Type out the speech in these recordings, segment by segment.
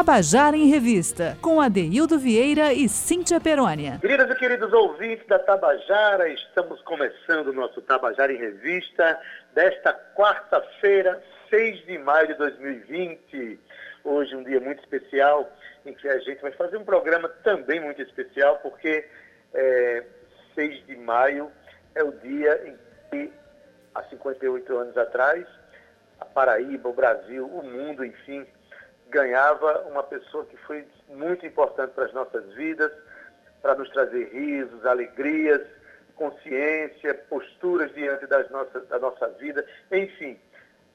Tabajara em Revista, com Adeildo Vieira e Cíntia Perônia. Queridas e queridos ouvintes da Tabajara, estamos começando o nosso Tabajara em Revista desta quarta-feira, 6 de maio de 2020. Hoje um dia muito especial em que a gente vai fazer um programa também muito especial, porque é, 6 de maio é o dia em que, há 58 anos atrás, a Paraíba, o Brasil, o mundo, enfim, ganhava uma pessoa que foi muito importante para as nossas vidas, para nos trazer risos, alegrias, consciência, posturas diante das nossas, da nossa vida, enfim.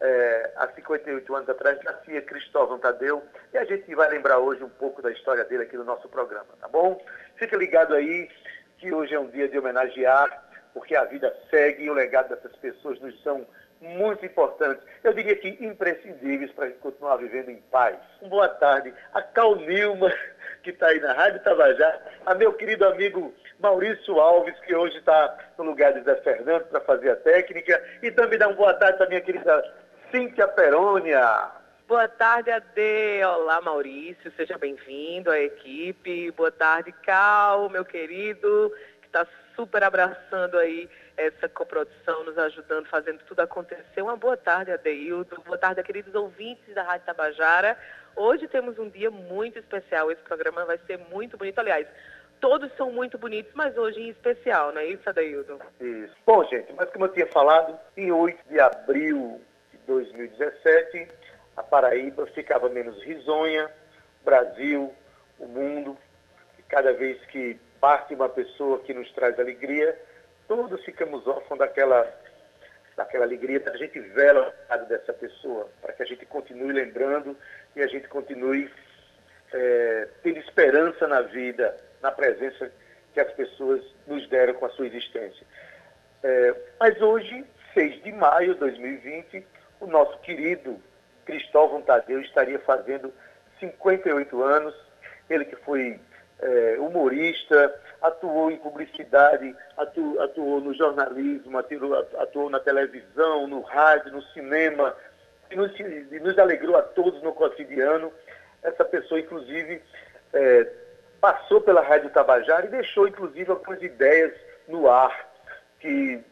É, há 58 anos atrás nascia Cristóvão Tadeu e a gente vai lembrar hoje um pouco da história dele aqui no nosso programa, tá bom? Fica ligado aí que hoje é um dia de homenagear, porque a vida segue e o legado dessas pessoas nos são muito importantes, eu diria que imprescindíveis para a gente continuar vivendo em paz. Boa tarde a Cal Nilma, que está aí na Rádio Tabajá, a meu querido amigo Maurício Alves, que hoje está no lugar de Zé Fernando para fazer a técnica, e também dá uma boa tarde para minha querida Cíntia Perônia. Boa tarde, Ade. Olá, Maurício. Seja bem-vindo à equipe. Boa tarde, Cal, meu querido, que está super abraçando aí essa coprodução, nos ajudando, fazendo tudo acontecer. Uma boa tarde, Adeildo. Boa tarde, queridos ouvintes da Rádio Tabajara. Hoje temos um dia muito especial. Esse programa vai ser muito bonito. Aliás, todos são muito bonitos, mas hoje em especial, não é isso, Adeildo? Isso. Bom, gente, mas como eu tinha falado, em 8 de abril de 2017, a Paraíba ficava menos risonha, o Brasil, o mundo, cada vez que parte uma pessoa que nos traz alegria, todos ficamos órfãos daquela, daquela alegria, da gente vela lado dessa pessoa, para que a gente continue lembrando e a gente continue é, tendo esperança na vida, na presença que as pessoas nos deram com a sua existência. É, mas hoje, 6 de maio de 2020, o nosso querido Cristóvão Tadeu estaria fazendo 58 anos, ele que foi é, humorista, atuou em publicidade, atuou, atuou no jornalismo, atuou, atuou, na televisão, no rádio, no cinema, e nos, e nos, alegrou a todos no cotidiano. Essa pessoa, inclusive, é, passou pela Rádio Tabajara e deixou, inclusive, algumas ideias no ar que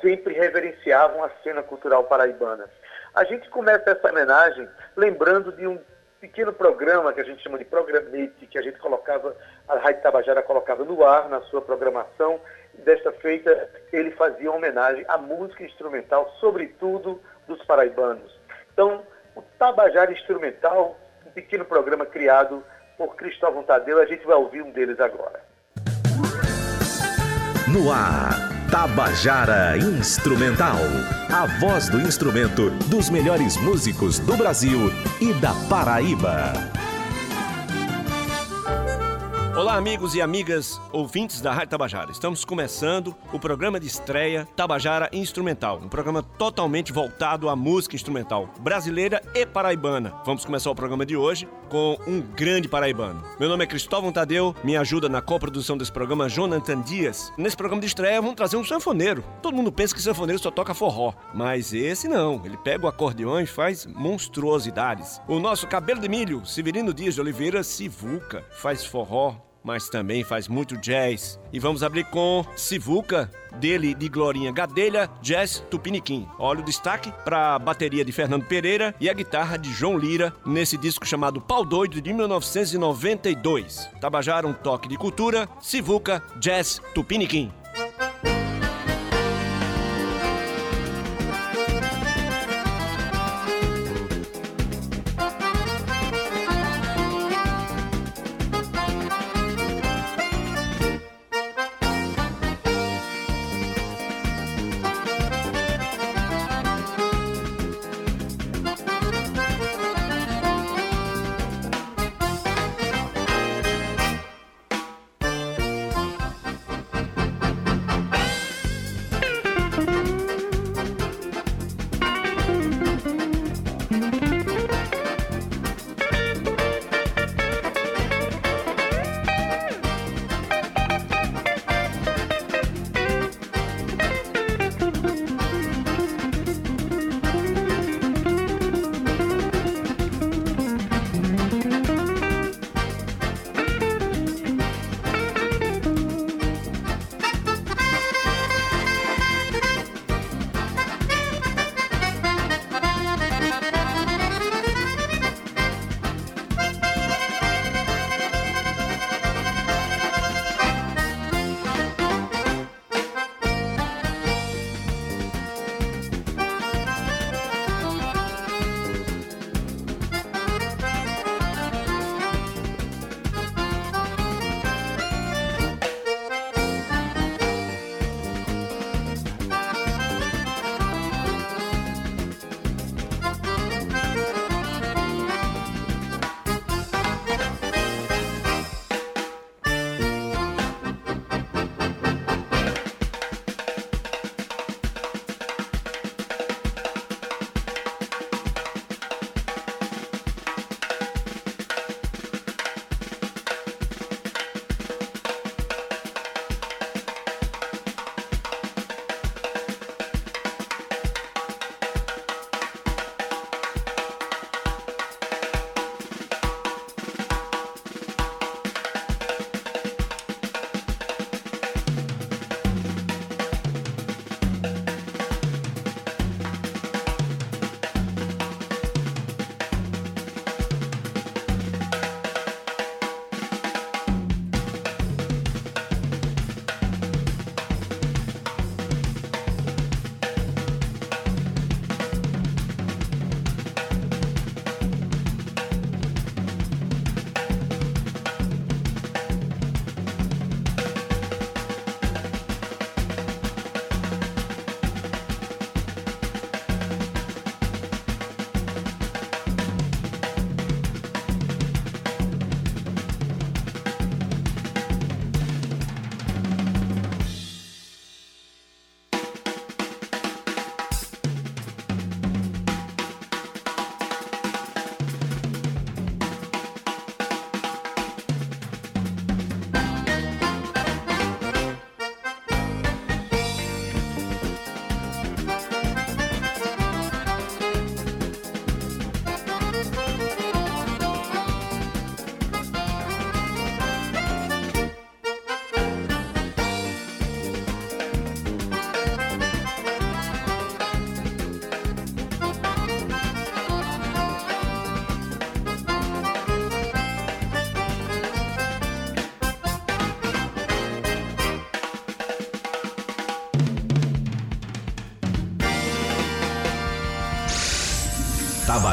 sempre reverenciavam a cena cultural paraibana. A gente começa essa homenagem lembrando de um pequeno programa que a gente chama de programete, que a gente colocava, a Rádio Tabajara colocava no ar na sua programação. Desta feita, ele fazia homenagem à música instrumental, sobretudo dos paraibanos. Então, o Tabajara Instrumental, um pequeno programa criado por Cristóvão Tadeu, a gente vai ouvir um deles agora. No ar, Tabajara Instrumental. A voz do instrumento dos melhores músicos do Brasil e da Paraíba. Olá, amigos e amigas ouvintes da Rádio Tabajara. Estamos começando o programa de estreia Tabajara Instrumental, um programa totalmente voltado à música instrumental brasileira e paraibana. Vamos começar o programa de hoje com um grande paraibano. Meu nome é Cristóvão Tadeu, me ajuda na coprodução desse programa Jonathan Dias. Nesse programa de estreia vamos trazer um sanfoneiro. Todo mundo pensa que sanfoneiro só toca forró, mas esse não. Ele pega o acordeão e faz monstruosidades. O nosso cabelo de milho, Severino Dias de Oliveira Sivuca, faz forró, mas também faz muito jazz. E vamos abrir com Sivuca, dele de Glorinha Gadelha, Jazz Tupiniquim. Olha o destaque para a bateria de Fernando Pereira e a guitarra de João Lira nesse disco chamado Pau Doido de 1992. Tabajara um toque de cultura, Sivuca, Jazz Tupiniquim.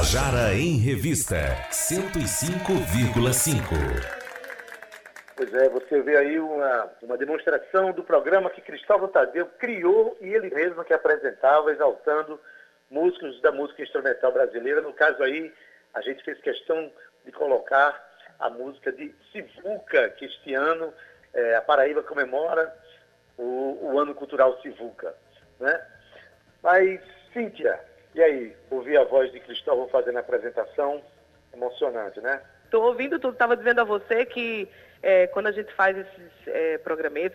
Tabajara em Revista 105,5. Pois é, você vê aí uma, uma demonstração do programa que Cristóvão Tadeu criou e ele mesmo que apresentava, exaltando músicos da música instrumental brasileira. No caso aí, a gente fez questão de colocar a música de Sivuca, que este ano é, a Paraíba comemora o, o, ano cultural Sivuca. Né? Mas, Cíntia, e aí? Ouvir a voz de Cristóvão fazendo a apresentação, emocionante, né? Estou ouvindo tudo, estava dizendo a você que é, quando a gente faz esses é,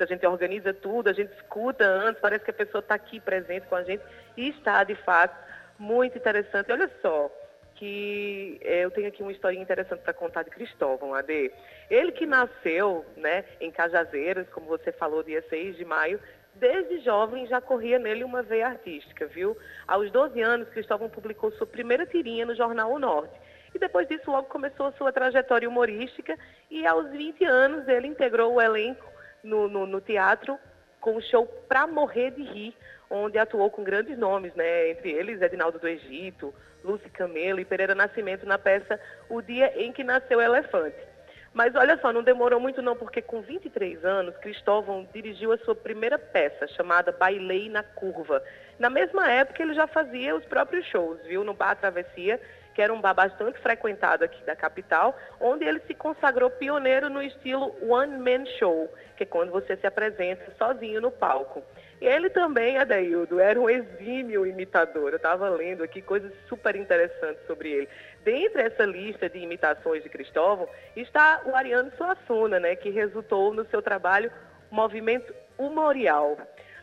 a gente organiza tudo, a gente escuta antes, parece que a pessoa está aqui presente com a gente e está, de fato, muito interessante. Olha só, que é, eu tenho aqui uma historinha interessante para contar de Cristóvão, Ade. Ele que nasceu né, em Cajazeiras, como você falou, dia 6 de maio, desde jovem já corria nele uma veia artística, viu? Aos 12 anos, Cristóvão publicou sua primeira tirinha no jornal O Norte. E depois disso, logo começou a sua trajetória humorística. E aos 20 anos, ele integrou o elenco no, no, no teatro com o show Pra Morrer de Rir, onde atuou com grandes nomes, né? entre eles Edinaldo do Egito, Lúcia Camelo e Pereira Nascimento na peça O Dia em que Nasceu Elefante. Mas olha só, não demorou muito não, porque com 23 anos, Cristóvão dirigiu a sua primeira peça, chamada Bailei na Curva. Na mesma época, ele já fazia os próprios shows, viu, no Bar Travessia, que era um bar bastante frequentado aqui da capital, onde ele se consagrou pioneiro no estilo One Man Show, que é quando você se apresenta sozinho no palco. Ele também, Adaildo, era um exímio imitador. Eu estava lendo aqui coisas super interessantes sobre ele. Dentre essa lista de imitações de Cristóvão está o Ariano Suassuna, né, que resultou no seu trabalho Movimento Humorial.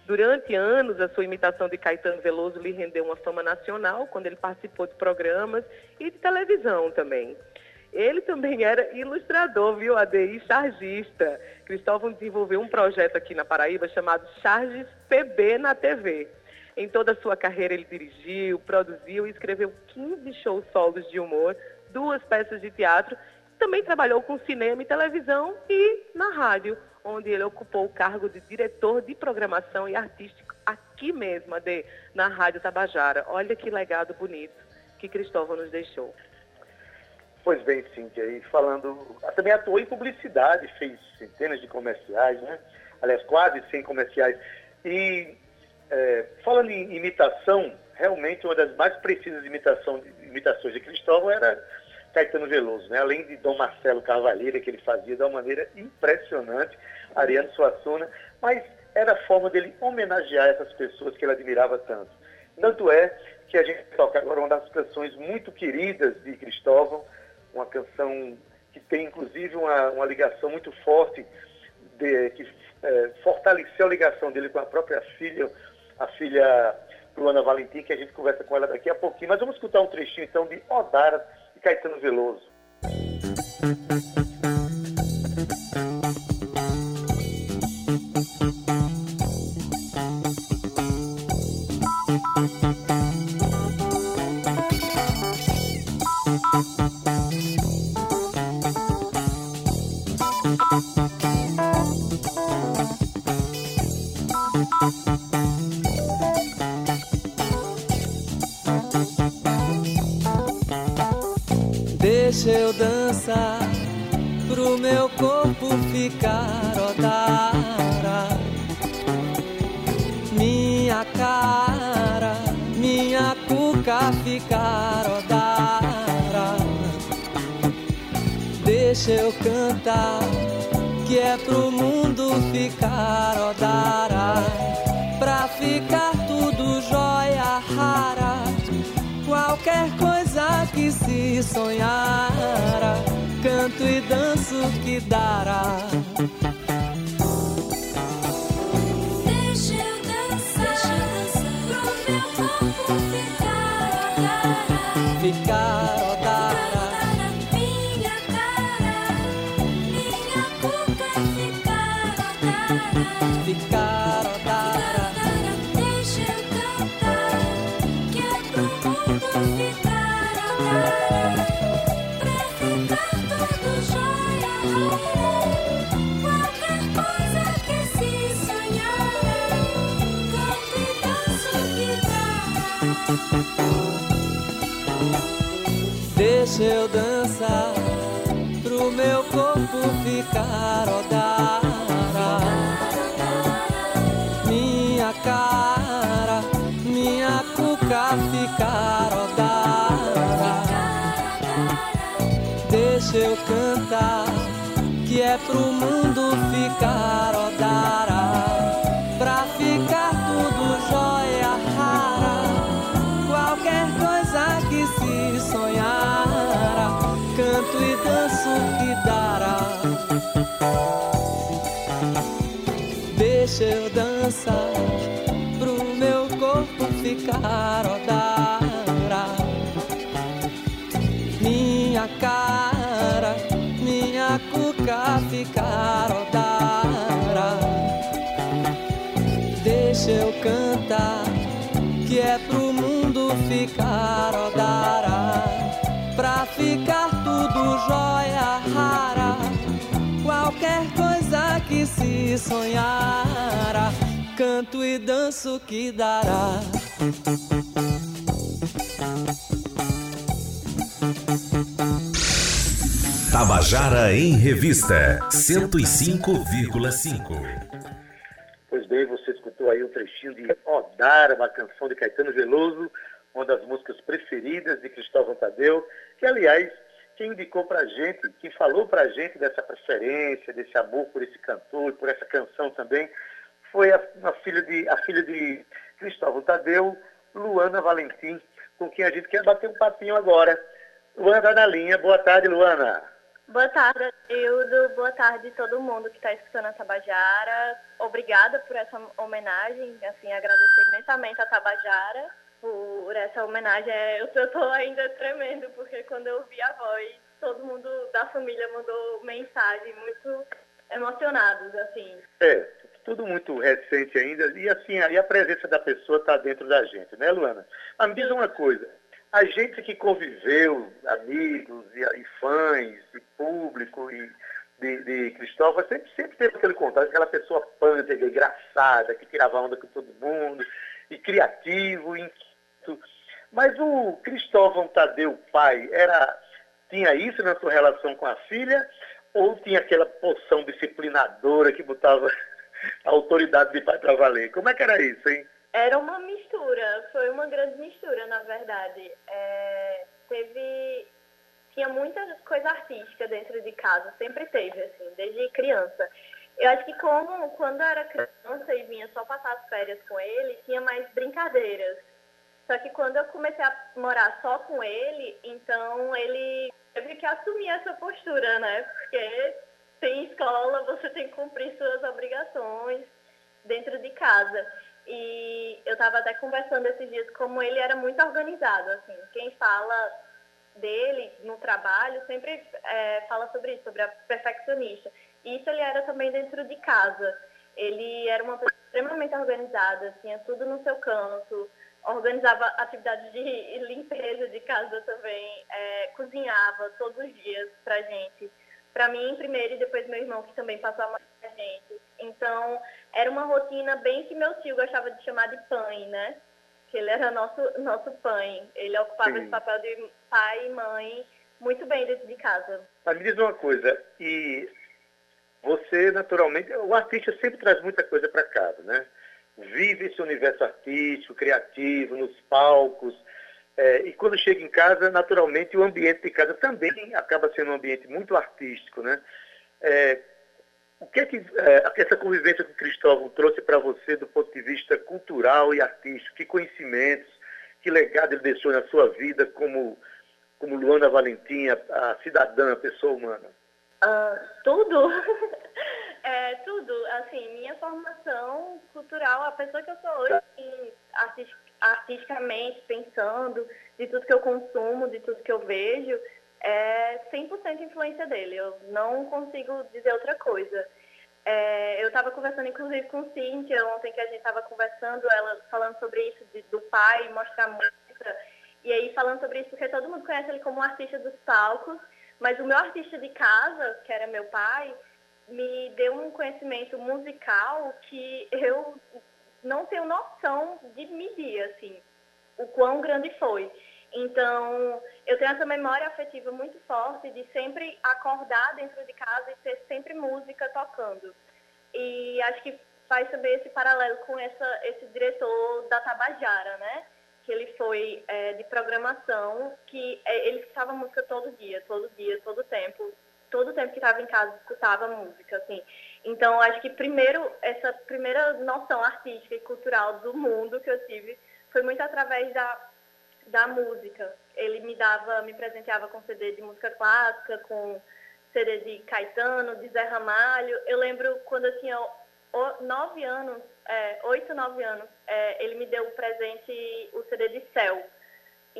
Durante anos, a sua imitação de Caetano Veloso lhe rendeu uma fama nacional, quando ele participou de programas e de televisão também. Ele também era ilustrador, viu, ADI, chargista. Cristóvão desenvolveu um projeto aqui na Paraíba chamado Charges PB na TV. Em toda a sua carreira, ele dirigiu, produziu e escreveu 15 shows solos de humor, duas peças de teatro. Também trabalhou com cinema e televisão e na rádio, onde ele ocupou o cargo de diretor de programação e artístico aqui mesmo, de, na Rádio Tabajara. Olha que legado bonito que Cristóvão nos deixou. Pois bem, Cíntia, e falando, também atuou em publicidade, fez centenas de comerciais, né? Aliás, quase 100 comerciais. E é, falando em imitação, realmente uma das mais precisas imitação, imitações de Cristóvão era Caetano Veloso, né? além de Dom Marcelo Carvalheira, que ele fazia de uma maneira impressionante, Ariano Suassuna, mas era a forma dele homenagear essas pessoas que ele admirava tanto. Tanto é que a gente toca agora uma das canções muito queridas de Cristóvão, uma canção que tem inclusive uma, uma ligação muito forte, de, que é, fortaleceu a ligação dele com a própria filha, a filha Luana Valentim, que a gente conversa com ela daqui a pouquinho. Mas vamos escutar um trechinho então de Odara e Caetano Veloso. Deixa pro meu corpo ficar odara. Minha cara, minha cuca ficar odara. Deixa eu cantar, que é pro mundo ficar odara. Canto e danço que dará. Deixa eu dançar pro meu corpo ficar odara. Minha cara, minha cuca ficar odara. Deixa eu cantar, que é pro mundo ficar odara. Ficar tudo jóia rara. Qualquer coisa que se sonhara, canto e danço que dará. Tabajara em Revista 105,5. Pois bem, você escutou aí um trechinho de Odara, uma canção de Caetano Veloso, uma das músicas preferidas de Cristóvão Tadeu, que, aliás, quem indicou pra gente, quem falou pra gente dessa preferência, desse amor por esse cantor, por essa canção também, foi a, a filha, de, a filha de Cristóvão Tadeu, Luana Valentim, com quem a gente quer bater um papinho agora. Luana tá na linha. Boa tarde, Luana. Boa tarde, Hildo. Boa tarde todo mundo que está escutando a Tabajara. Obrigada por essa homenagem. Assim, agradecer imensamente a Tabajara por essa homenagem. É, Eu estou ainda tremendo, porque quando eu ouvi a voz, todo mundo da família mandou mensagem muito emocionados, assim. É, tudo muito recente ainda. E assim, aí a presença da pessoa está dentro da gente, né, Luana? Mas me diz uma coisa. A gente que conviveu, amigos e, e fãs, e público, e de, de Cristóvão, sempre, sempre teve aquele contato, aquela pessoa pântega, engraçada, que tirava onda com todo mundo, e criativo, e Mas o Cristóvão Tadeu pai era tinha isso na sua relação com a filha ou tinha aquela poção disciplinadora que botava a autoridade de pai para valer? Como é que era isso, hein? Era uma mistura, foi uma grande mistura, na verdade. É, teve. Tinha muita coisa artística dentro de casa, sempre teve, assim, desde criança. Eu acho que como quando eu era criança e vinha só passar as férias com ele, tinha mais brincadeiras. Só que quando eu comecei a morar só com ele, então ele teve que assumir essa postura, né? Porque tem escola, você tem que cumprir suas obrigações dentro de casa. E eu estava até conversando esses dias como ele era muito organizado, assim. Quem fala dele no trabalho sempre é, fala sobre isso, sobre a perfeccionista. E isso ele era também dentro de casa. Ele era uma pessoa extremamente organizada, tinha tudo no seu canto, organizava atividades de limpeza de casa também, é, cozinhava todos os dias pra gente. Pra mim primeiro e depois meu irmão, que também passou a mão pra gente. Então, era uma rotina bem que meu tio gostava de chamar de pai, né? Que ele era nosso, nosso pai. Ele ocupava Sim. esse papel de pai e mãe muito bem dentro de casa. Mas me diz uma coisa, e você, naturalmente, o artista sempre traz muita coisa para casa, né? Vive esse universo artístico, criativo, nos palcos. é, e quando chega em casa, naturalmente, o ambiente de casa também acaba sendo um ambiente muito artístico, né? É, o que é que é, essa convivência com Cristóvão trouxe para você do ponto de vista cultural e artístico? Que conhecimentos, que legado ele deixou na sua vida como, como Luana Valentim, a, a cidadã, a pessoa humana? Ah, tudo. é, tudo. Assim, minha formação cultural, a pessoa que eu sou hoje, assim, artis- artisticamente, pensando, de tudo que eu consumo, de tudo que eu vejo, é 100% influência dele. Eu não consigo dizer outra coisa. É, eu estava conversando, inclusive, com Cíntia ontem, que a gente estava conversando, ela falando sobre isso, de- do pai mostrar música. E aí, falando sobre isso, porque todo mundo conhece ele como um artista dos palcos, mas o meu artista de casa, que era meu pai, me deu um conhecimento musical que eu não tenho noção de medir, assim, o quão grande foi. Então, eu tenho essa memória afetiva muito forte de sempre acordar dentro de casa e ter sempre música tocando. E acho que faz também esse paralelo com essa, esse diretor da Tabajara, né? Que ele foi é, de programação, que é, ele escutava música todo dia, todo dia, todo tempo. Todo tempo que estava em casa escutava música, assim. Então, acho que primeiro, essa primeira noção artística e cultural do mundo que eu tive foi muito através da, da música. Ele me dava, me presenteava com CD de música clássica, com CD de Caetano, de Zé Ramalho. Eu lembro quando eu tinha o- nove anos, é, oito, nove anos, é, ele me deu o presente, o CD de Céu.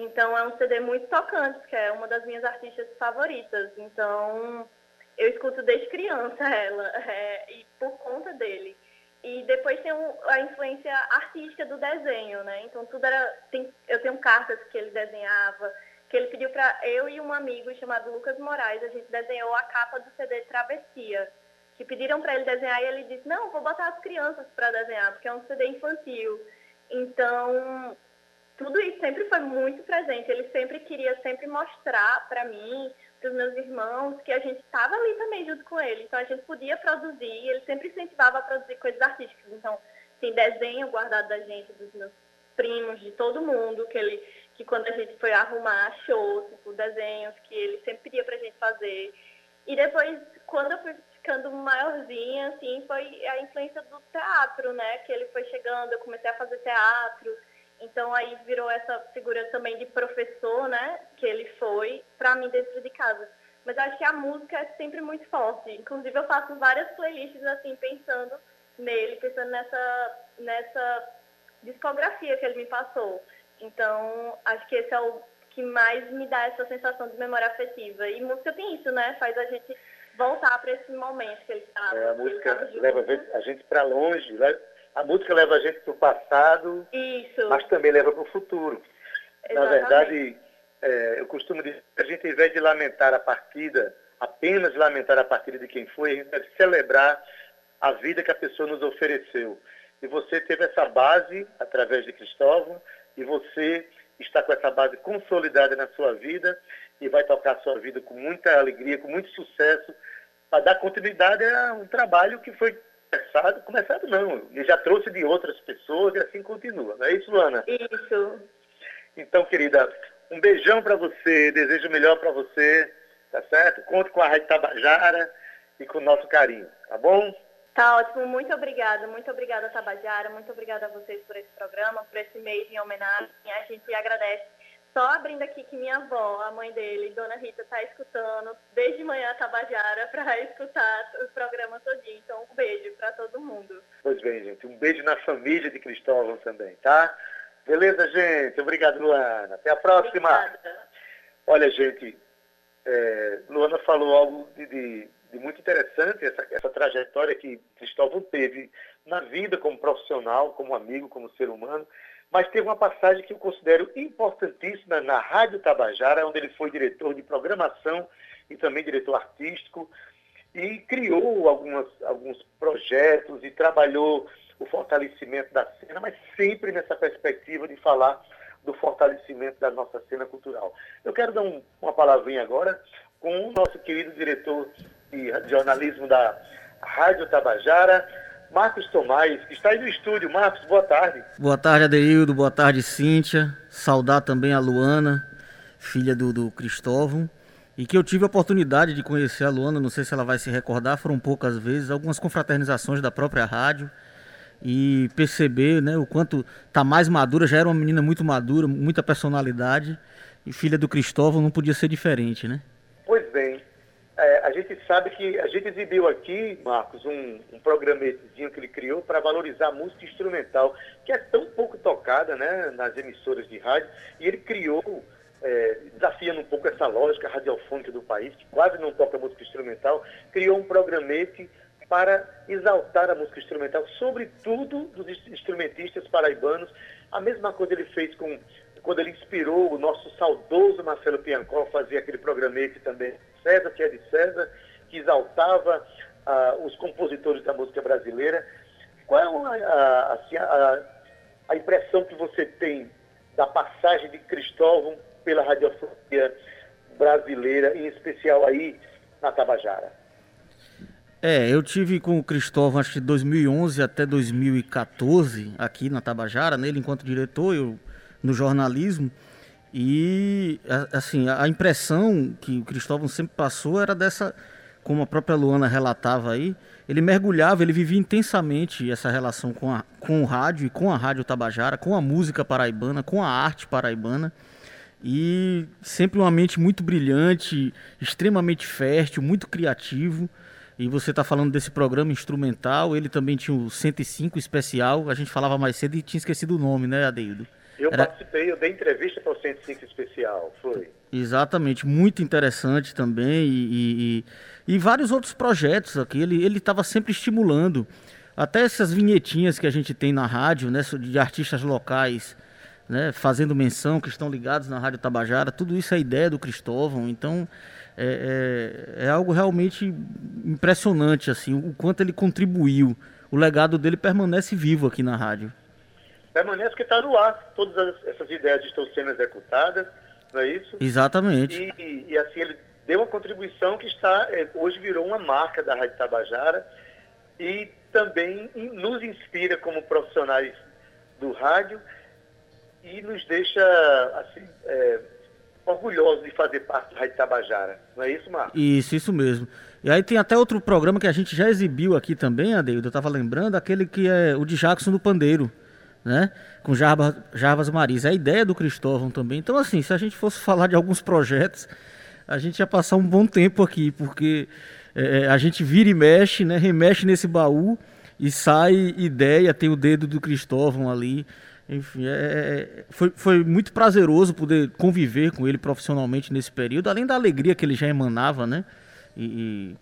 Então é um CD muito tocante, que é uma das minhas artistas favoritas. Então eu escuto desde criança ela, é, e por conta dele. E depois tem um- a influência artística do desenho, né? Então tudo era. tem- eu tenho cartas que ele desenhava, que ele pediu para eu e um amigo chamado Lucas Moraes, a gente desenhou a capa do CD Travessia. Que pediram para ele desenhar e ele disse, não, vou botar as crianças para desenhar, porque é um CD infantil. Então, tudo isso sempre foi muito presente. Ele sempre queria sempre mostrar para mim, para os meus irmãos, que a gente estava ali também junto com ele. Então a gente podia produzir, ele sempre incentivava a produzir coisas artísticas. Então, tem desenho guardado da gente, dos meus primos, de todo mundo, que ele que quando a gente foi arrumar shows, tipo, desenhos que ele sempre pedia pra gente fazer. E depois, quando eu fui ficando maiorzinha, assim, foi a influência do teatro, né? Que ele foi chegando, eu comecei a fazer teatro. Então aí virou essa figura também de professor, né? Que ele foi para mim dentro de casa. Mas acho que a música é sempre muito forte. Inclusive eu faço várias playlists assim pensando nele, pensando nessa nessa discografia que ele me passou. Então acho que esse é o que mais me dá essa sensação de memória afetiva. E música tem isso, né? Faz a gente voltar para esse momento que ele estava. É, a música leva a gente- a gente para longe, né? A música leva a gente para o passado, Isso. mas também leva para o futuro. Na Exatamente. verdade, é, eu costumo dizer que a gente, ao invés de lamentar a partida, apenas lamentar a partida de quem foi, a gente deve celebrar a vida que a pessoa nos ofereceu. E você teve essa base através de Cristóvão, e você está com essa base consolidada na sua vida e vai tocar a sua vida com muita alegria, com muito sucesso, para dar continuidade a um trabalho que foi começado, começado não, ele já trouxe de outras pessoas e assim continua. Não é isso, Luana? Isso. Então, querida, um beijão para você, desejo o melhor para você, tá certo? Conto com a Rádio Tabajara e com o nosso carinho, tá bom? Tá ótimo, muito obrigada, muito obrigada Tabajara, muito obrigada a vocês por esse programa, por esse mês em homenagem, a gente agradece. Só abrindo aqui que minha avó, a mãe dele, Dona Rita, está escutando desde manhã a Tabajara para escutar o programa todinho, então um beijo para todo mundo. Pois bem, gente, um beijo na família de Cristóvão também, tá? Beleza, gente? Obrigado, Luana. Até a próxima. Obrigada. Olha, gente, é, Luana falou algo de, de- de muito interessante, essa, essa trajetória que Cristóvão teve na vida como profissional, como amigo, como ser humano, mas teve uma passagem que eu considero importantíssima na Rádio Tabajara, onde ele foi diretor de programação e também diretor artístico, e criou algumas, alguns projetos e trabalhou o fortalecimento da cena, mas sempre nessa perspectiva de falar do fortalecimento da nossa cena cultural. Eu quero dar um- uma palavrinha agora com o nosso querido diretor de jornalismo da Rádio Tabajara, Marcos Tomás, que está aí no estúdio. Marcos, boa tarde. Boa tarde, Adeildo. Boa tarde, Cíntia. Saudar também a Luana, filha do, do Cristóvão. E que eu tive a oportunidade de conhecer a Luana, não sei se ela vai se recordar, foram poucas vezes, algumas confraternizações da própria rádio. E perceber né, o quanto tá mais madura, já era uma menina muito madura, muita personalidade. E filha do Cristóvão não podia ser diferente, né? Pois bem, é, a gente sabe que a gente exibiu aqui, Marcos, um, um programetezinho que ele criou para valorizar a música instrumental, que é tão pouco tocada né, nas emissoras de rádio, e ele criou, é, desafiando um pouco essa lógica radiofônica do país, que quase não toca música instrumental, criou um programete para exaltar a música instrumental, sobretudo dos ins- instrumentistas paraibanos. A mesma coisa ele fez com quando ele inspirou o nosso saudoso Marcelo Piancó a fazer aquele programete também, César, que é de César, que exaltava ah, os compositores da música brasileira. Qual é a, assim, a- a impressão que você tem da passagem de Cristóvão pela radiofonia brasileira, em especial aí na Tabajara? É, eu tive com o Cristóvão acho que de 2011 até 2014 aqui na Tabajara, nele enquanto diretor, eu no jornalismo. E assim, a impressão que o Cristóvão sempre passou era dessa, como a própria Luana relatava aí, ele mergulhava, ele vivia intensamente essa relação com, a, com o rádio e com a Rádio Tabajara, com a música paraibana, com a arte paraibana. E sempre uma mente muito brilhante, extremamente fértil, muito criativo. E você está falando desse programa instrumental, ele também tinha o 105 especial, a gente falava mais cedo e tinha esquecido o nome, né, Adeildo? Eu Era- participei, eu dei entrevista para o 105 especial, foi. Exatamente, muito interessante também e, e- e- vários outros projetos aqui. Ele ele estava sempre estimulando, até essas vinhetinhas que a gente tem na rádio, né, de artistas locais, né, fazendo menção que estão ligados na rádio Tabajara. Tudo isso é ideia do Cristóvão. Então é, é- é algo realmente impressionante assim, o quanto ele contribuiu. O legado dele permanece vivo aqui na rádio. Permanece que está no ar, todas as- essas ideias estão sendo executadas, não é isso? Exatamente. E, e, assim, ele deu uma contribuição que está, é, hoje virou uma marca da Rádio Tabajara e também nos inspira como profissionais do rádio e nos deixa assim, é, orgulhosos de fazer parte da Rádio Tabajara. Não é isso, Marcos? Isso, isso mesmo. E aí tem até outro programa que a gente já exibiu aqui também, Adeildo, eu tava lembrando, aquele que é o de Jackson do Pandeiro, né? Com Jarbas, Jarbas Maris. É a ideia do Cristóvão também. Então, assim, se a gente fosse falar de alguns projetos, a gente ia passar um bom tempo aqui, porque é, a gente vira e mexe, né? Remexe nesse baú e sai ideia, tem o dedo do Cristóvão ali. Enfim, é- é- foi, foi muito prazeroso poder conviver com ele profissionalmente nesse período, além da alegria que ele já emanava, né? E,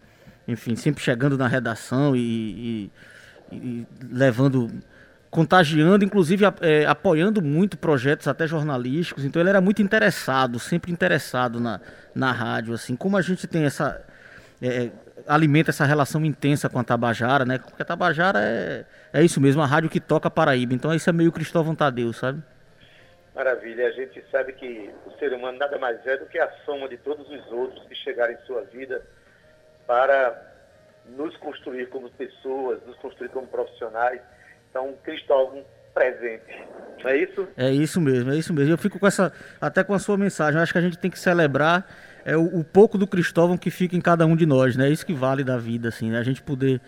e, enfim, sempre chegando na redação e, e- e levando, contagiando, inclusive é, apoiando muito projetos até jornalísticos. Então ele era muito interessado, sempre interessado na, na rádio, assim. Como a gente tem essa é, alimenta essa relação intensa com a Tabajara, né? Porque a Tabajara é, é isso mesmo, a rádio que toca Paraíba. Então isso é meio Cristóvão Tadeu, sabe? Maravilha. A gente sabe que o ser humano nada mais é do que a soma de todos os outros que chegaram em sua vida para nos construir como pessoas, nos construir como profissionais. Então, Cristóvão presente. É isso? É isso mesmo, é isso mesmo. Eu fico com essa, até com a sua mensagem. Eu acho que a gente tem que celebrar é, o, o pouco do Cristóvão que fica em cada um de nós, né? É isso que vale da vida, assim, né? A gente poder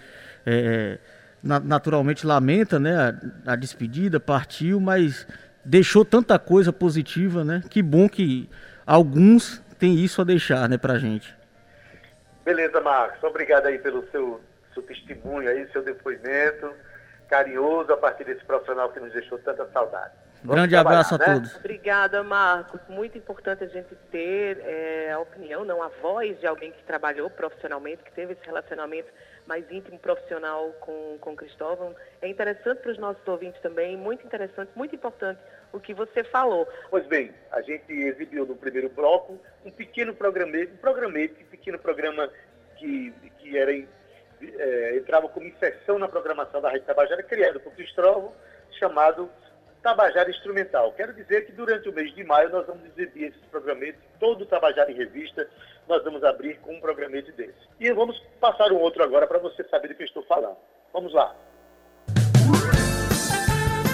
é, na- naturalmente lamenta, né? A, a despedida, partiu, mas deixou tanta coisa positiva, né? Que bom que alguns têm isso a deixar, né, pra gente. Beleza, Marcos. Obrigado aí pelo seu, seu testemunho aí, seu depoimento carinhoso a partir desse profissional que nos deixou tanta saudade. Vamos Grande abraço a né? todos. Obrigada, Marcos. Muito importante a gente ter eh, a opinião, não a voz de alguém que trabalhou profissionalmente, que teve esse relacionamento mais íntimo profissional com, com Cristóvão. É interessante para os nossos ouvintes também, muito interessante, muito importante o que você falou. Pois bem, a gente exibiu no primeiro bloco um pequeno programete, um programete, um pequeno programa que, que era, eh, entrava como inserção na programação da Rádio Tabajara, criado por Cristóvão, chamado Tabajara Instrumental. Quero dizer que durante o mês de maio nós vamos exibir esses programetes, todo o Tabajara em Revista, nós vamos abrir com um programete desse. E vamos passar um outro agora para você saber do que eu estou falando. Vamos lá.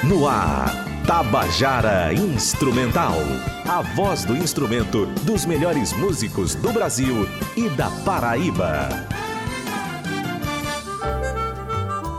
No ar, Tabajara Instrumental. A voz do instrumento dos melhores músicos do Brasil e da Paraíba.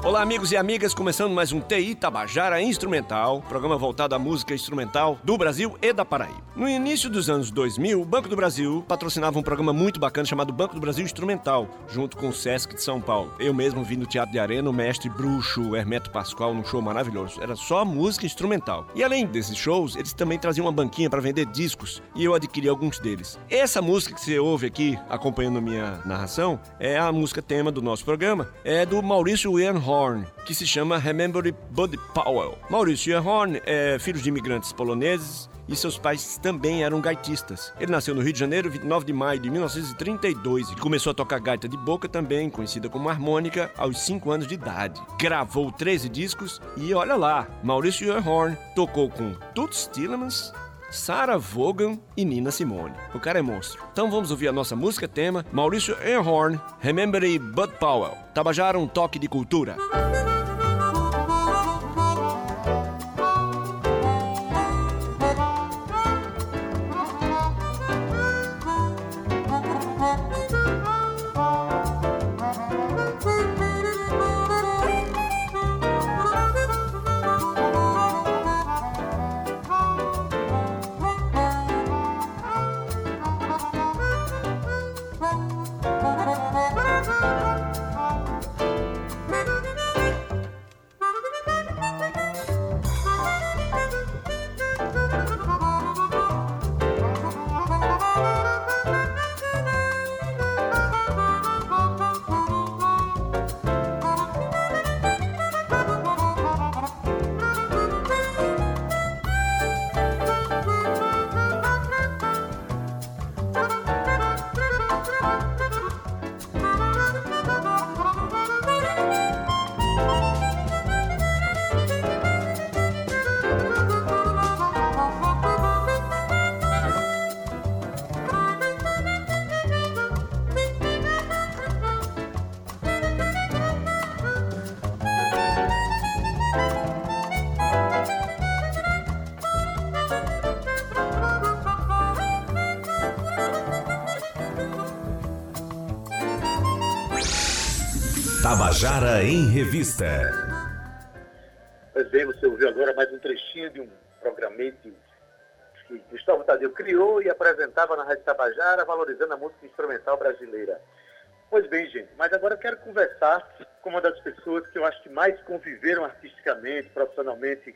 Olá, amigos e amigas, começando mais um TI Tabajara Instrumental, programa voltado à música instrumental do Brasil e da Paraíba. No início dos anos 2000, o Banco do Brasil patrocinava um programa muito bacana chamado Banco do Brasil Instrumental, junto com o Sesc de São Paulo. Eu mesmo vi no Teatro de Arena o mestre bruxo Hermeto Pascoal num show maravilhoso. Era só música instrumental. E além desses shows, eles também traziam uma banquinha para vender discos e eu adquiri alguns deles. Essa música que você ouve aqui, acompanhando minha narração, é a música tema do nosso programa. É do Maurício Ian Horn, que se chama Remember Buddy Powell. Maurício Horn é filho de imigrantes poloneses e seus pais também eram gaitistas. Ele nasceu no Rio de Janeiro, 29 de maio de 1932 e começou a tocar gaita de boca também, conhecida como harmônica, aos 5 anos de idade. Gravou 13 discos e olha lá, Maurício Horn tocou com Toots Tillemans, Sarah Vaughan e Nina Simone. O cara é monstro. Então vamos ouvir a nossa música tema, Maurício Einhorn, Remember Bud Powell. Tabajara, um toque de cultura. Tabajara em Revista. Pois bem, você ouviu agora mais um trechinho de um programete que Gustavo Tadeu criou e apresentava na Rádio Tabajara, valorizando a música instrumental brasileira. Pois bem, gente, mas agora eu quero conversar com uma das pessoas que eu acho que mais conviveram artisticamente, profissionalmente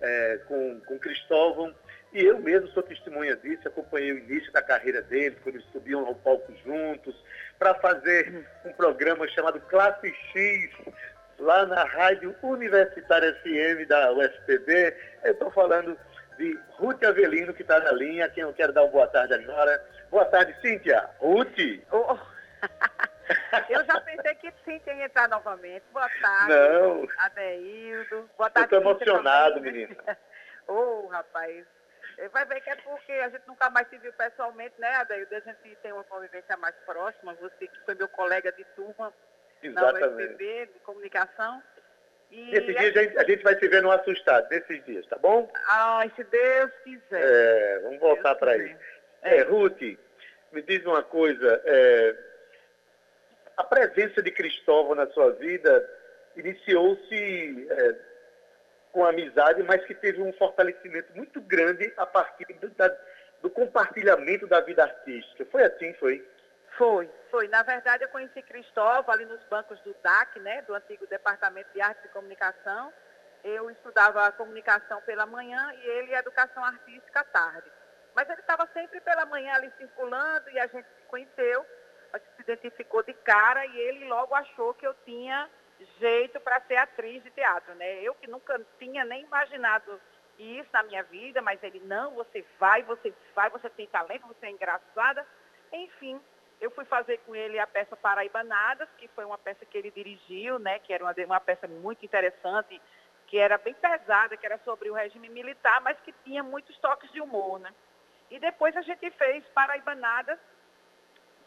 eh, com, com Cristóvão. E eu mesmo sou testemunha disso, acompanhei o início da carreira dele, quando eles subiam ao palco juntos, para fazer um programa chamado Classe X, lá na Rádio Universitária FM da UFPB. Eu estou falando de Ruth Avelino, que está na linha, a quem eu quero dar uma boa tarde agora. Boa tarde, Cíntia. Ruth. Oh, Eu já pensei que sim ia entrar novamente. Boa tarde. Não. Adeildo. Boa Eu tarde. estou Cíntia, emocionado, também. menina. Ô, rapaz. Vai ver que é porque a gente nunca mais se viu pessoalmente, né, Adeildo? A gente tem uma convivência mais próxima. Você que foi meu colega de turma na Exatamente. UFPB de comunicação. E Nesses dias a gente, a gente vai se ver no assustado, nesses dias, tá bom? Ai, se Deus quiser. É, vamos voltar para aí. É, Ruth, me diz uma coisa. é, a presença de Cristóvão na sua vida iniciou-se é, com amizade, mas que teve um fortalecimento muito grande a partir do, da- do compartilhamento da vida artística. Foi assim, foi? Foi, foi. Na verdade, eu conheci Cristóvão ali nos bancos do DAC, né, do antigo Departamento de Arte e Comunicação. Eu estudava comunicação pela manhã e ele educação artística à tarde. Mas ele estava sempre pela manhã ali circulando e a gente se conheceu, a gente se identificou de cara e ele logo achou que eu tinha jeito para ser atriz de teatro, né? Eu que nunca tinha nem imaginado isso na minha vida, mas ele, não, você vai, você vai, você tem talento, você é engraçada. Enfim, eu fui fazer com ele a peça Paraibanadas, que foi uma peça que ele dirigiu, né? Que era uma, uma peça muito interessante, que era bem pesada, que era sobre o regime militar, mas que tinha muitos toques de humor, né? E depois a gente fez Paraibanadas,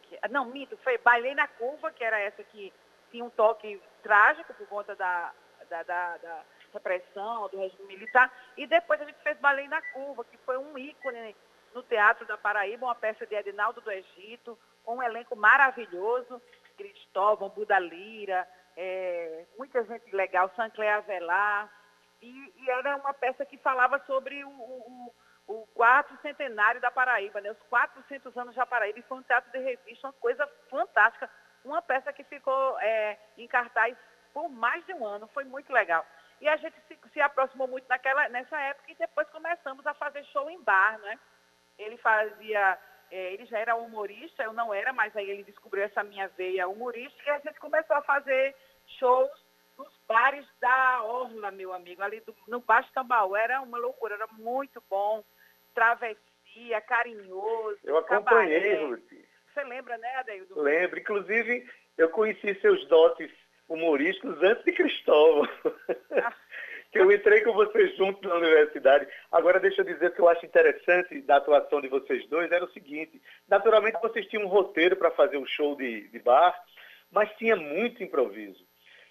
que- não, mito, foi Bailei na Curva, que era essa que tinha um toque trágico por conta da, da, da- da repressão, do regime militar. E depois a gente fez Bailei na Curva, que foi um ícone no Teatro da Paraíba, uma peça de Edinaldo do Egito, com um elenco maravilhoso, Cristóvão, Buda Lira, é, muita gente legal, Sancler Avelar, e, e era uma peça que falava sobre o, o, o, o quarto centenário da Paraíba, né? os 400 anos da Paraíba, e foi um teatro de revista, uma coisa fantástica, uma peça que ficou é, em cartaz por mais de um ano, foi muito legal. E a gente se, se aproximou muito naquela, nessa época e depois começamos a fazer show em bar, né? Ele fazia, eh, ele já era humorista, eu não era, mas aí ele descobriu essa minha veia humorística e a gente começou a fazer shows nos bares da Orla, meu amigo, ali do, no Baixo Tambaú. Era uma loucura, era muito bom, travessia, carinhoso. Eu acompanhei, cabaré. Ruth. Você lembra, né, Adeildo? Lembro. Inclusive, eu conheci seus dotes humorísticos antes de Cristóvão. que eu entrei com vocês juntos na universidade. Agora, deixa eu dizer que eu acho interessante da atuação de vocês dois era o seguinte: naturalmente vocês tinham um roteiro para fazer um show de, de bar, mas tinha muito improviso.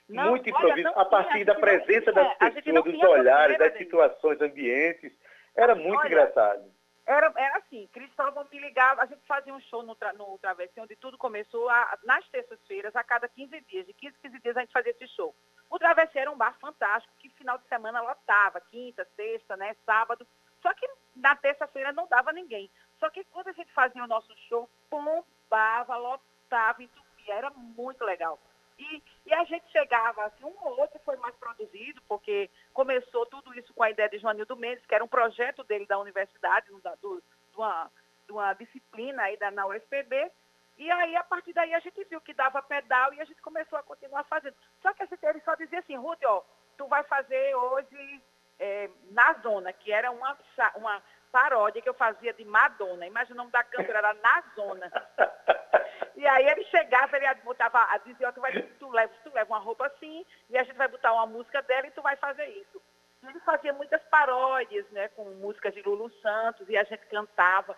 Não, muito olha, improviso não a tinha, partir a da presença tinha, das não pessoas, dos tinha olhares, das situações, ambientes. Era muito Olha, engraçado. Era, era assim, Cristóvão me ligava, a gente fazia um show no, tra, no Travessia, onde tudo começou a- nas terças-feiras, a cada 15 dias. De 15 15 dias a gente fazia esse show. O Travessia era um bar fantástico, que final de semana lotava, quinta, sexta, né, sábado. Só que na terça-feira não dava ninguém. Só que quando a gente fazia o nosso show, bombava, lotava, entupia. Era muito legal. E, e a gente chegava, assim, um ou outro foi mais produzido, porque começou tudo isso com a ideia de Joanildo Mendes, que era um projeto dele da universidade, da- do, de, uma, de uma disciplina aí da, na UFPB. E aí, a partir daí, a gente viu que dava pedal e a gente começou a continuar fazendo. Só que ele só dizia assim, Ruth, ó, tu vai fazer hoje é, na zona, que era uma, uma paródia que eu fazia de Madonna. Imagina o nome da câmera, era na zona. E aí ele chegava, ele botava, dizia, ó, tu, vai, tu, leva, tu leva uma roupa assim, e a gente vai botar uma música dela e tu vai fazer isso. Ele fazia muitas paródias, né, com músicas de Lulu Santos, e a gente cantava.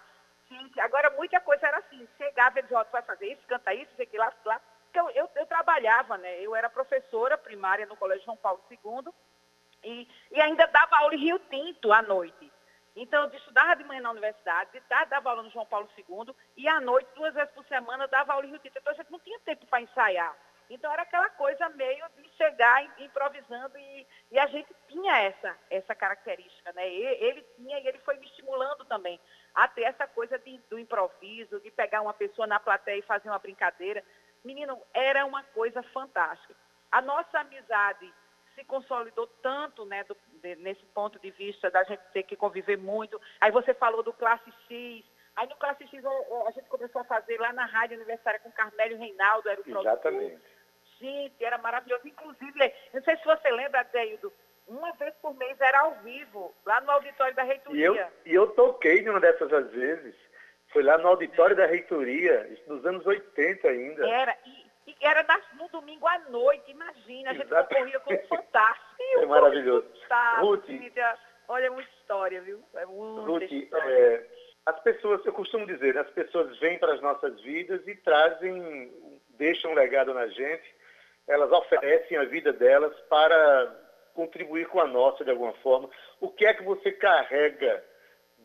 Gente, agora muita coisa era assim, chegava e dizia, ó, tu vai fazer isso, canta isso, sei que lá, lá. Eu, eu, eu trabalhava, né, eu era professora primária no Colégio João Paulo II, e, e ainda dava aula em Rio Tinto à noite. Então, eu estudava de manhã na universidade, de tarde dava aula no João Paulo II, e à noite, duas vezes por semana, dava aula em Rio Tinto. Então, a gente não tinha tempo para ensaiar. Então, era aquela coisa meio de chegar im- improvisando, e, e a gente tinha essa, essa característica, né? Ele tinha, e ele foi me estimulando também a ter essa coisa de- do improviso, de pegar uma pessoa na plateia e fazer uma brincadeira. Menino, era uma coisa fantástica. A nossa amizade se consolidou tanto, né, do- de- nesse ponto de vista da gente ter que conviver muito. Aí você falou do Classe X. Aí no Classe X a, a gente começou a fazer lá na Rádio Universitária com Carmélio Reinaldo, era o produtor. Exatamente. Gente, era maravilhoso. Inclusive, não sei se você lembra, Deildo, uma vez por mês era ao vivo, lá no auditório da E reitoria. eu, e eu toquei numa dessas às vezes. Foi lá no auditório da reitoria, isso nos anos 80 ainda. Era, e, e era no domingo à noite, imagina, a gente Exato. concorria com o Fantástico. É maravilhoso. Fantástico, Ruth. Olha, é muita história, viu? É muita Ruth, história. é, as pessoas, eu costumo dizer, as pessoas vêm para as nossas vidas e trazem, deixam um legado na gente, elas oferecem a vida delas para contribuir com a nossa de alguma forma. O que é que você carrega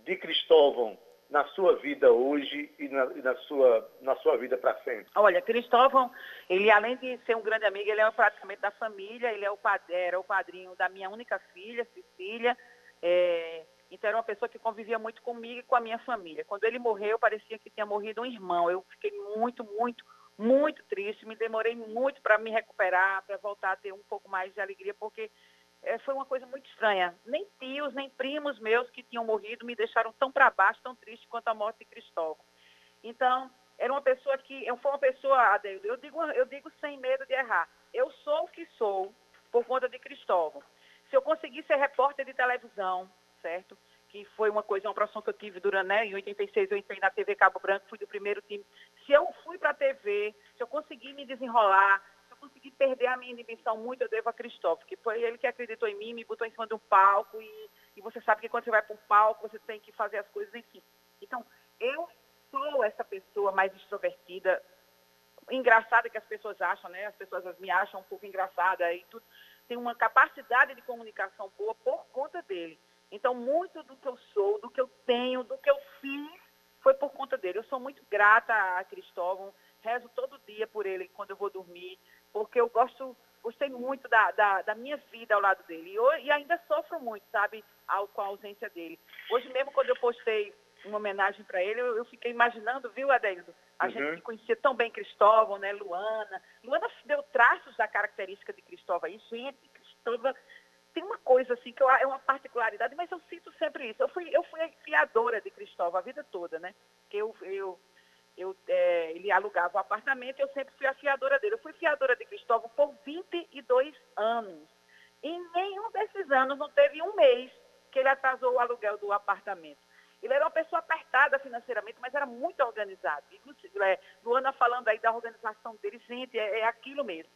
de Cristóvão na sua vida hoje e na, e na sua, na sua vida para sempre? Olha, Cristóvão, ele além de ser um grande amigo, ele é praticamente da família, ele é o, era o padrinho da minha única filha, Cecília. é, então era uma pessoa que convivia muito comigo e com a minha família. Quando ele morreu, parecia que tinha morrido um irmão. Eu fiquei muito, muito, muito triste. Me demorei muito para me recuperar, para voltar a ter um pouco mais de alegria, porque é, foi uma coisa muito estranha. Nem tios, nem primos meus que tinham morrido me deixaram tão para baixo, tão triste quanto a morte de Cristóvão. Então, era uma pessoa que, eu foi uma pessoa, Adeildo, eu digo, eu digo sem medo de errar. Eu sou o que sou por conta de Cristóvão. Se eu conseguir ser repórter de televisão, certo? Que foi uma coisa, uma profissão que eu tive durante, né, em 86 eu entrei na TV Cabo Branco, fui do primeiro time. Se eu fui para a TV, se eu conseguir me desenrolar, conseguir perder a minha dimensão muito, eu devo a Cristóvão, que foi ele que acreditou em mim, me botou em cima de um palco e, e você sabe que quando você vai para um palco, você tem que fazer as coisas, enfim. Então, eu sou essa pessoa mais extrovertida, engraçada que as pessoas acham, né? As pessoas me acham um pouco engraçada e tudo. Tem uma capacidade de comunicação boa por conta dele. Então, muito do que eu sou, do que eu tenho, do que eu fiz, foi por conta dele. Eu sou muito grata a Cristóvão, rezo todo dia por ele quando eu vou dormir, porque eu gosto, gostei muito da, da, da minha vida ao lado dele. E, e ainda sofro muito, sabe, ao, com a ausência dele. Hoje mesmo, quando eu postei uma homenagem para ele, eu, eu fiquei imaginando, viu, Adeldo? A Uhum. gente que conhecia tão bem Cristóvão, né, Luana. Luana deu traços da característica de Cristóvão. E, gente, Cristóvão tem uma coisa assim que eu, é uma particularidade, mas eu sinto sempre isso. Eu fui, eu fui a fiadora de Cristóvão a vida toda, né? Que eu, eu, eu, é, ele alugava o apartamento e eu sempre fui a fiadora dele. Eu fui fiadora de Cristóvão por 22 anos. Em nenhum desses anos não teve um mês que ele atrasou o aluguel do apartamento. Ele era uma pessoa apertada financeiramente, mas era muito organizado. E, é, Luana falando aí da organização dele, gente, é, é aquilo mesmo.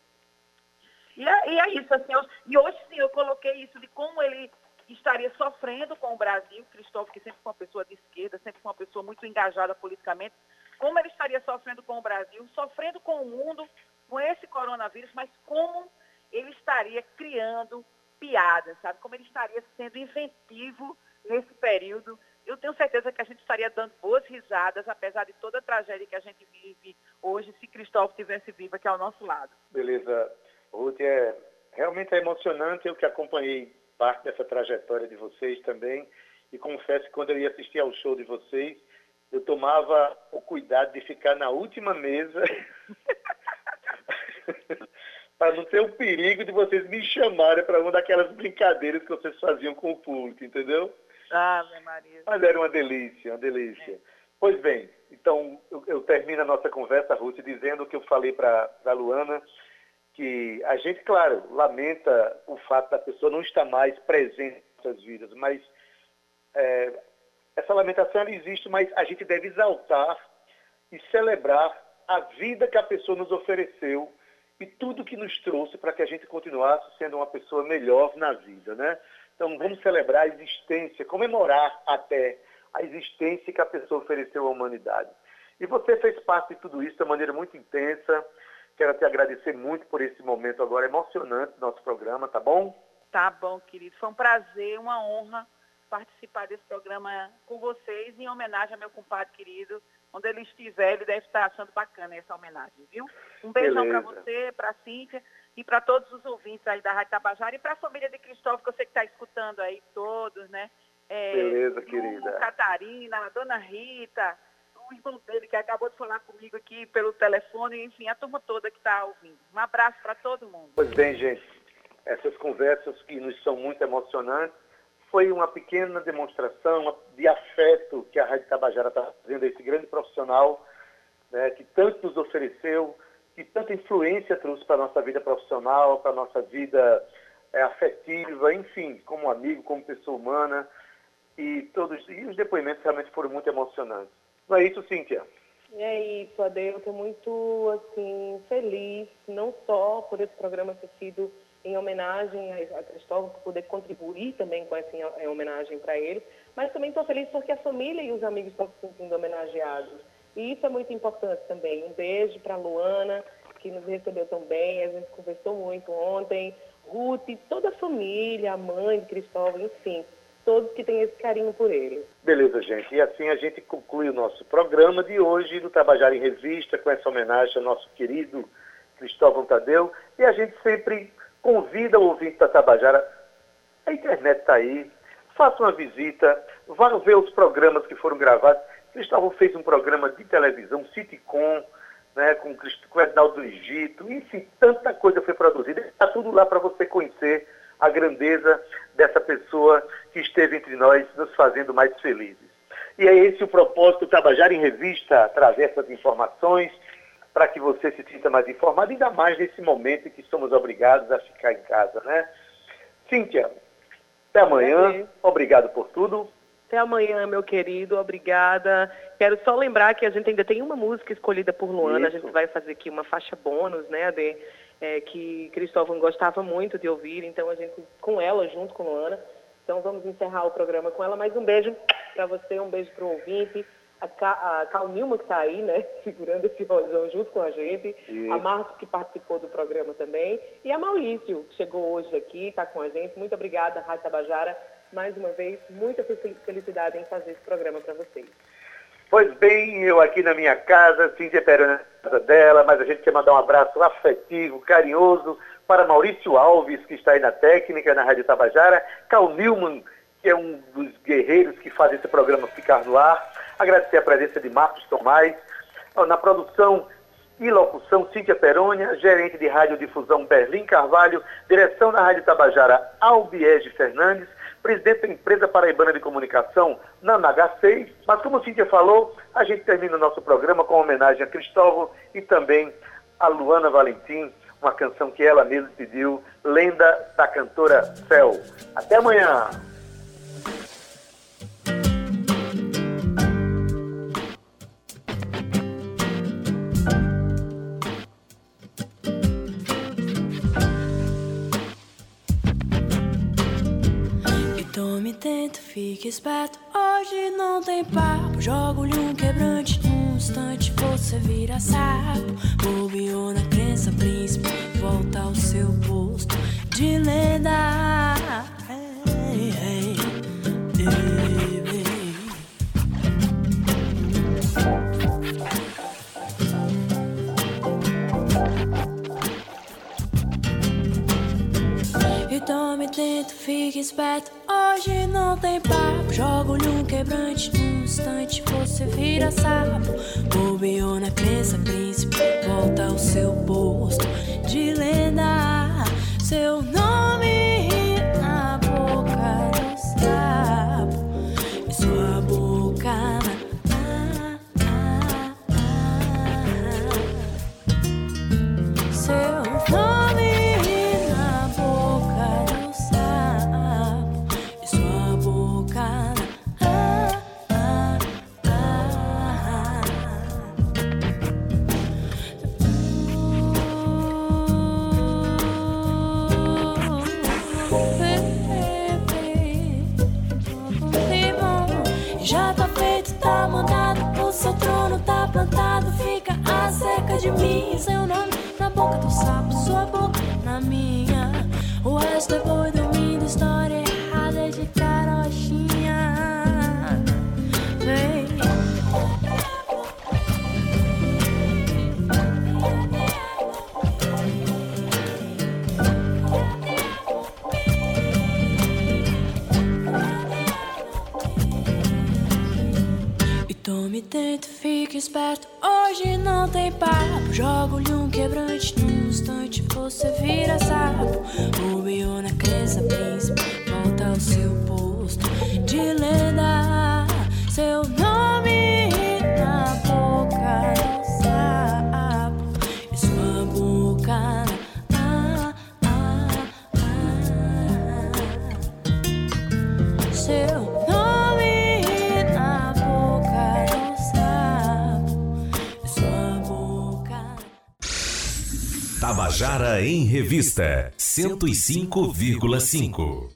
E é, e é isso, assim, eu- e hoje sim eu coloquei isso de como ele estaria sofrendo com o Brasil, Cristóvão, que sempre foi uma pessoa de esquerda, sempre foi uma pessoa muito engajada politicamente, como ele estaria sofrendo com o Brasil, sofrendo com o mundo, com esse coronavírus, mas como ele estaria criando piadas, sabe? Como ele estaria sendo inventivo nesse período. Eu tenho certeza que a gente estaria dando boas risadas, apesar de toda a tragédia que a gente vive hoje, se Cristóvão estivesse vivo aqui ao nosso lado. Beleza, Ruth, é realmente é emocionante eu que acompanhei parte dessa trajetória de vocês também e confesso que quando eu ia assistir ao show de vocês, eu tomava o cuidado de ficar na última mesa para não ter o perigo de vocês me chamarem para uma daquelas brincadeiras que vocês faziam com o público, entendeu? Ave Maria. Mas era uma delícia, uma delícia. Pois bem, então eu, eu termino a nossa conversa, Ruth, dizendo o que eu falei para a Luana, que a gente, claro, lamenta o fato da pessoa não estar mais presente nossas vidas, mas é, essa lamentação ela existe, mas a gente deve exaltar e celebrar a vida que a pessoa nos ofereceu e tudo que nos trouxe para que a gente continuasse sendo uma pessoa melhor na vida, né? Então vamos celebrar a existência, comemorar até a existência que a pessoa ofereceu à humanidade. E você fez parte de tudo isso de maneira muito intensa. Quero te agradecer muito por esse momento agora emocionante do nosso programa, tá bom? Tá bom, querido. Foi um prazer, uma honra participar desse programa com vocês em homenagem ao meu compadre querido. Onde ele estiver, ele deve estar achando bacana essa homenagem, viu? Um beijão para você, para a Cíntia e para todos os ouvintes aí da Rádio Tabajara e para a família de Cristóvão, que eu sei que está escutando aí todos, né? É, Beleza, Lu, querida. Catarina, a dona Rita, o irmão dele que acabou de falar comigo aqui pelo telefone, enfim, a turma toda que está ouvindo. Um abraço para todo mundo. Pois bem, gente, essas conversas que nos são muito emocionantes foi uma pequena demonstração de afeto que a Rádio Tabajara está fazendo a esse grande profissional né, que tanto nos ofereceu, que tanta influência trouxe para a nossa vida profissional, para a nossa vida é, afetiva, enfim, como amigo, como pessoa humana. E, todos, e os depoimentos realmente foram muito emocionantes. Não é isso, Cíntia? É isso, Ade. Eu estou muito assim, feliz, não só por esse programa ter sido em homenagem a Cristóvão, por poder contribuir também com essa em- em homenagem para ele, mas também estou feliz porque a família e os amigos estão se sentindo homenageados. E isso é muito importante também. Um beijo para a Luana, que nos recebeu tão bem, a gente conversou muito ontem. Ruth, toda a família, a mãe de Cristóvão, enfim, todos que têm esse carinho por ele. Beleza, gente. E assim a gente conclui o nosso programa de hoje do Tabajara em Revista, com essa homenagem ao nosso querido Cristóvão Tadeu. E a gente sempre convida o ouvinte da Tabajara. A internet está aí. Faça uma visita, vá ver os programas que foram gravados. Cristóvão fez um programa de televisão, Citicom, né, com, com Ednaldo do Egito, enfim, tanta coisa foi produzida. Está tudo lá para você conhecer a grandeza dessa pessoa que esteve entre nós, nos fazendo mais felizes. E é esse o propósito do Tabajara em Revista, trazer essas informações para que você se sinta mais informado, ainda mais nesse momento em que somos obrigados a ficar em casa, né? Cíntia, até amanhã. Obrigado por tudo. Até amanhã, meu querido. Obrigada. Quero só lembrar que a gente ainda tem uma música escolhida por Luana. Isso. A gente vai fazer aqui uma faixa bônus, né, Ade? É, que Cristóvão gostava muito de ouvir. Então, a gente, com ela, junto com Luana. Então, vamos encerrar o programa com ela. Mais um beijo para você, um beijo para o ouvinte. A, Ca- a Cal Nilma, que está aí, né, segurando esse rojão junto com a gente. A Márcia, que participou do programa também. E a Maurício, que chegou hoje aqui, está com a gente. Muito obrigada, Rádio Tabajara. Mais uma vez, muita fel- felicidade em fazer esse programa para vocês. Pois bem, eu aqui na minha casa, Cíntia Perona na casa dela, mas a gente quer mandar um abraço afetivo, carinhoso para Maurício Alves, que está aí na técnica, na Rádio Tabajara, Cal Newman, que é um dos guerreiros que faz esse programa ficar no ar. Agradecer a presença de Marcos Tomás, na produção e locução Cíntia Perônia, gerente de radiodifusão Berlim Carvalho, direção da Rádio Tabajara Albiege Fernandes, presidente da empresa paraibana de comunicação Nana H6. Mas como Cíntia falou, a gente termina o nosso programa com homenagem a Cristóvão e também a Luana Valentim, uma canção que ela mesma pediu, Lenda da cantora Céu. Até amanhã! Tem papo. Jogo-lhe um quebrante. Num instante você vira sapo. Bobeou na crença, príncipe. Volta ao seu posto de lenda. E tome tento, fique esperto. Hoje não tem papo. Jogo-lhe um quebrante. Num instante você vira sapo. Bobeou na crença, príncipe. Volta ao seu posto de lenda. Seu nome seu nome na boca do sapo, sua boca na minha. O resto é Revista 105,5.